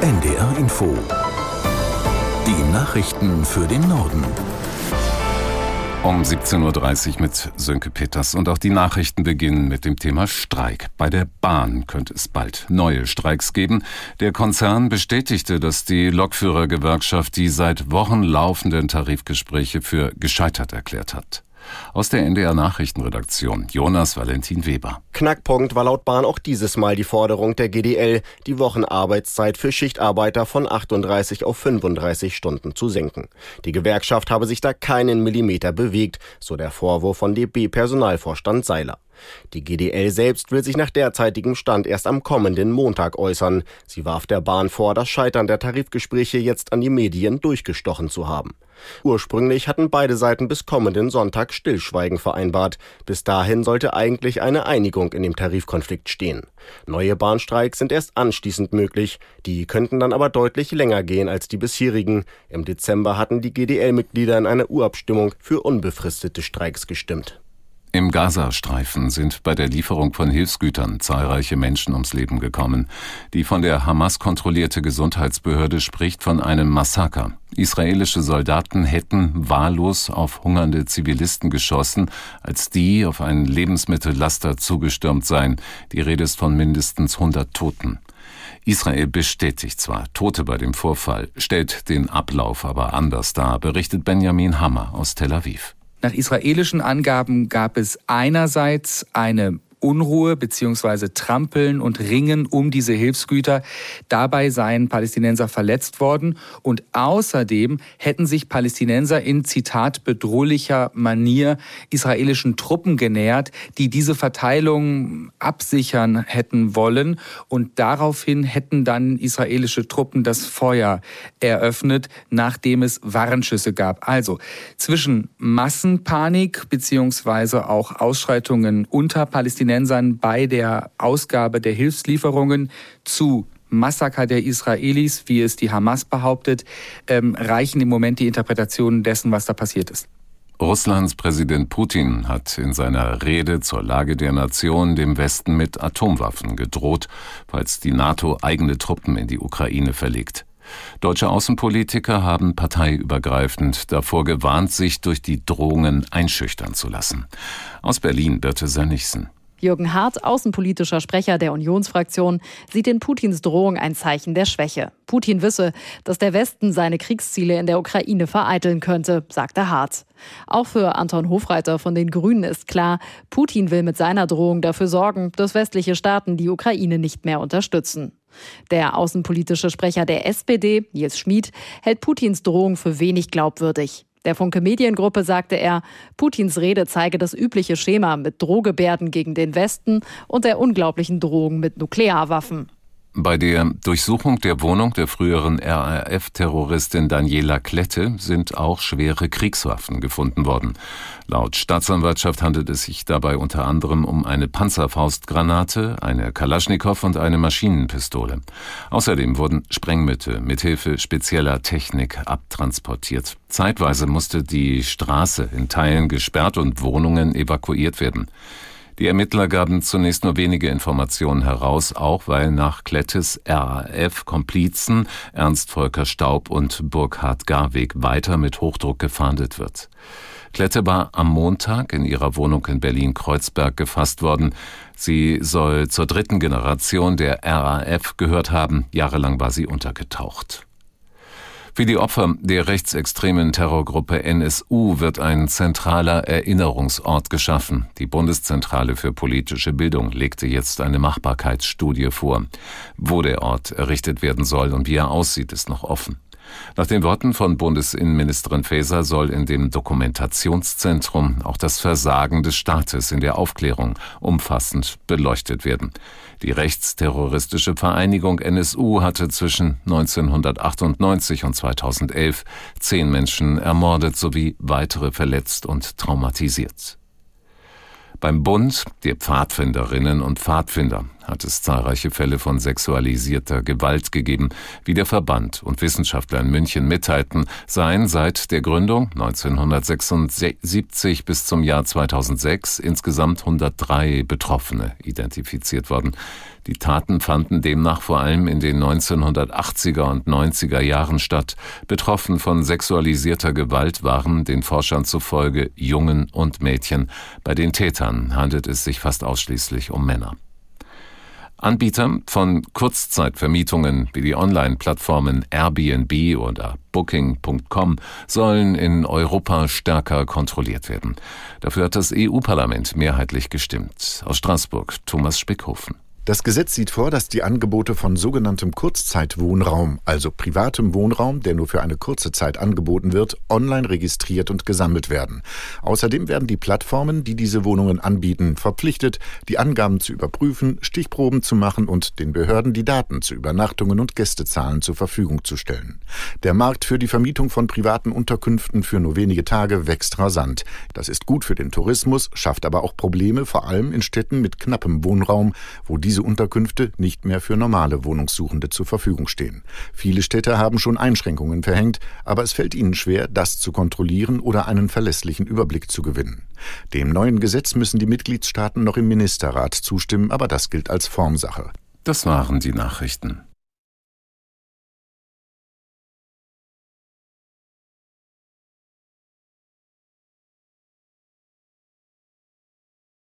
NDR Info. Die Nachrichten für den Norden. Um 17.30 Uhr mit Sönke Peters und auch die Nachrichten beginnen mit dem Thema Streik. Bei der Bahn könnte es bald neue Streiks geben. Der Konzern bestätigte, dass die Lokführergewerkschaft die seit Wochen laufenden Tarifgespräche für gescheitert erklärt hat. Aus der NDR Nachrichtenredaktion Jonas Valentin Weber. Knackpunkt war laut Bahn auch dieses Mal die Forderung der GDL, die Wochenarbeitszeit für Schichtarbeiter von 38 auf 35 Stunden zu senken. Die Gewerkschaft habe sich da keinen Millimeter bewegt, so der Vorwurf von DB-Personalvorstand Seiler. Die GDL selbst will sich nach derzeitigem Stand erst am kommenden Montag äußern. Sie warf der Bahn vor, das Scheitern der Tarifgespräche jetzt an die Medien durchgestochen zu haben. Ursprünglich hatten beide Seiten bis kommenden Sonntag Stillschweigen vereinbart. Bis dahin sollte eigentlich eine Einigung in dem Tarifkonflikt stehen. Neue Bahnstreiks sind erst anschließend möglich. Die könnten dann aber deutlich länger gehen als die bisherigen. Im Dezember hatten die GDL-Mitglieder in einer Urabstimmung für unbefristete Streiks gestimmt. Im Gazastreifen sind bei der Lieferung von Hilfsgütern zahlreiche Menschen ums Leben gekommen. Die von der Hamas kontrollierte Gesundheitsbehörde spricht von einem Massaker. Israelische Soldaten hätten wahllos auf hungernde Zivilisten geschossen, als die auf einen Lebensmittellaster zugestürmt seien. Die Rede ist von mindestens 100 Toten. Israel bestätigt zwar Tote bei dem Vorfall, stellt den Ablauf aber anders dar, berichtet Benjamin Hammer aus Tel Aviv. Nach israelischen Angaben gab es einerseits eine Unruhe bzw. Trampeln und Ringen um diese Hilfsgüter. Dabei seien Palästinenser verletzt worden und außerdem hätten sich Palästinenser in Zitat bedrohlicher Manier israelischen Truppen genähert, die diese Verteilung absichern hätten wollen und daraufhin hätten dann israelische Truppen das Feuer eröffnet, nachdem es Warnschüsse gab. Also zwischen Massenpanik bzw. auch Ausschreitungen unter Palästinensern Palästinensern bei der Ausgabe der Hilfslieferungen zu Massaker der Israelis, wie es die Hamas behauptet, ähm, reichen im Moment die Interpretationen dessen, was da passiert ist. Russlands Präsident Putin hat in seiner Rede zur Lage der Nation dem Westen mit Atomwaffen gedroht, falls die NATO eigene Truppen in die Ukraine verlegt. Deutsche Außenpolitiker haben parteiübergreifend davor gewarnt, sich durch die Drohungen einschüchtern zu lassen. Aus Berlin Birte Sönnigsen. Jürgen Hart, außenpolitischer Sprecher der Unionsfraktion, sieht in Putins Drohung ein Zeichen der Schwäche. Putin wisse, dass der Westen seine Kriegsziele in der Ukraine vereiteln könnte, sagte Hart. Auch für Anton Hofreiter von den Grünen ist klar, Putin will mit seiner Drohung dafür sorgen, dass westliche Staaten die Ukraine nicht mehr unterstützen. Der außenpolitische Sprecher der SPD, Nils Schmid, hält Putins Drohung für wenig glaubwürdig. Der Funke Mediengruppe sagte er, Putins Rede zeige das übliche Schema mit Drohgebärden gegen den Westen und der unglaublichen Drohung mit Nuklearwaffen. Bei der Durchsuchung der Wohnung der früheren RAF-Terroristin Daniela Klette sind auch schwere Kriegswaffen gefunden worden. Laut Staatsanwaltschaft handelt es sich dabei unter anderem um eine Panzerfaustgranate, eine Kalaschnikow und eine Maschinenpistole. Außerdem wurden Sprengmittel mithilfe spezieller Technik abtransportiert. Zeitweise musste die Straße in Teilen gesperrt und Wohnungen evakuiert werden. Die Ermittler gaben zunächst nur wenige Informationen heraus, auch weil nach Klettes RAF-Komplizen Ernst Volker Staub und Burkhard Garweg weiter mit Hochdruck gefahndet wird. Klette war am Montag in ihrer Wohnung in Berlin-Kreuzberg gefasst worden. Sie soll zur dritten Generation der RAF gehört haben. Jahrelang war sie untergetaucht. Für die Opfer der rechtsextremen Terrorgruppe NSU wird ein zentraler Erinnerungsort geschaffen. Die Bundeszentrale für politische Bildung legte jetzt eine Machbarkeitsstudie vor. Wo der Ort errichtet werden soll und wie er aussieht, ist noch offen. Nach den Worten von Bundesinnenministerin Faeser soll in dem Dokumentationszentrum auch das Versagen des Staates in der Aufklärung umfassend beleuchtet werden. Die rechtsterroristische Vereinigung NSU hatte zwischen 1998 und 2011 zehn Menschen ermordet sowie weitere verletzt und traumatisiert. Beim Bund der Pfadfinderinnen und Pfadfinder hat es zahlreiche Fälle von sexualisierter Gewalt gegeben. Wie der Verband und Wissenschaftler in München mitteilten, seien seit der Gründung 1976 bis zum Jahr 2006 insgesamt 103 Betroffene identifiziert worden. Die Taten fanden demnach vor allem in den 1980er und 90er Jahren statt. Betroffen von sexualisierter Gewalt waren den Forschern zufolge Jungen und Mädchen. Bei den Tätern handelt es sich fast ausschließlich um Männer. Anbieter von Kurzzeitvermietungen wie die Online-Plattformen Airbnb oder Booking.com sollen in Europa stärker kontrolliert werden. Dafür hat das EU-Parlament mehrheitlich gestimmt. Aus Straßburg Thomas Spickhofen. Das Gesetz sieht vor, dass die Angebote von sogenanntem Kurzzeitwohnraum, also privatem Wohnraum, der nur für eine kurze Zeit angeboten wird, online registriert und gesammelt werden. Außerdem werden die Plattformen, die diese Wohnungen anbieten, verpflichtet, die Angaben zu überprüfen, Stichproben zu machen und den Behörden die Daten zu Übernachtungen und Gästezahlen zur Verfügung zu stellen. Der Markt für die Vermietung von privaten Unterkünften für nur wenige Tage wächst rasant. Das ist gut für den Tourismus, schafft aber auch Probleme, vor allem in Städten mit knappem Wohnraum, wo diese diese Unterkünfte nicht mehr für normale Wohnungssuchende zur Verfügung stehen. Viele Städte haben schon Einschränkungen verhängt, aber es fällt ihnen schwer, das zu kontrollieren oder einen verlässlichen Überblick zu gewinnen. Dem neuen Gesetz müssen die Mitgliedstaaten noch im Ministerrat zustimmen, aber das gilt als Formsache. Das waren die Nachrichten.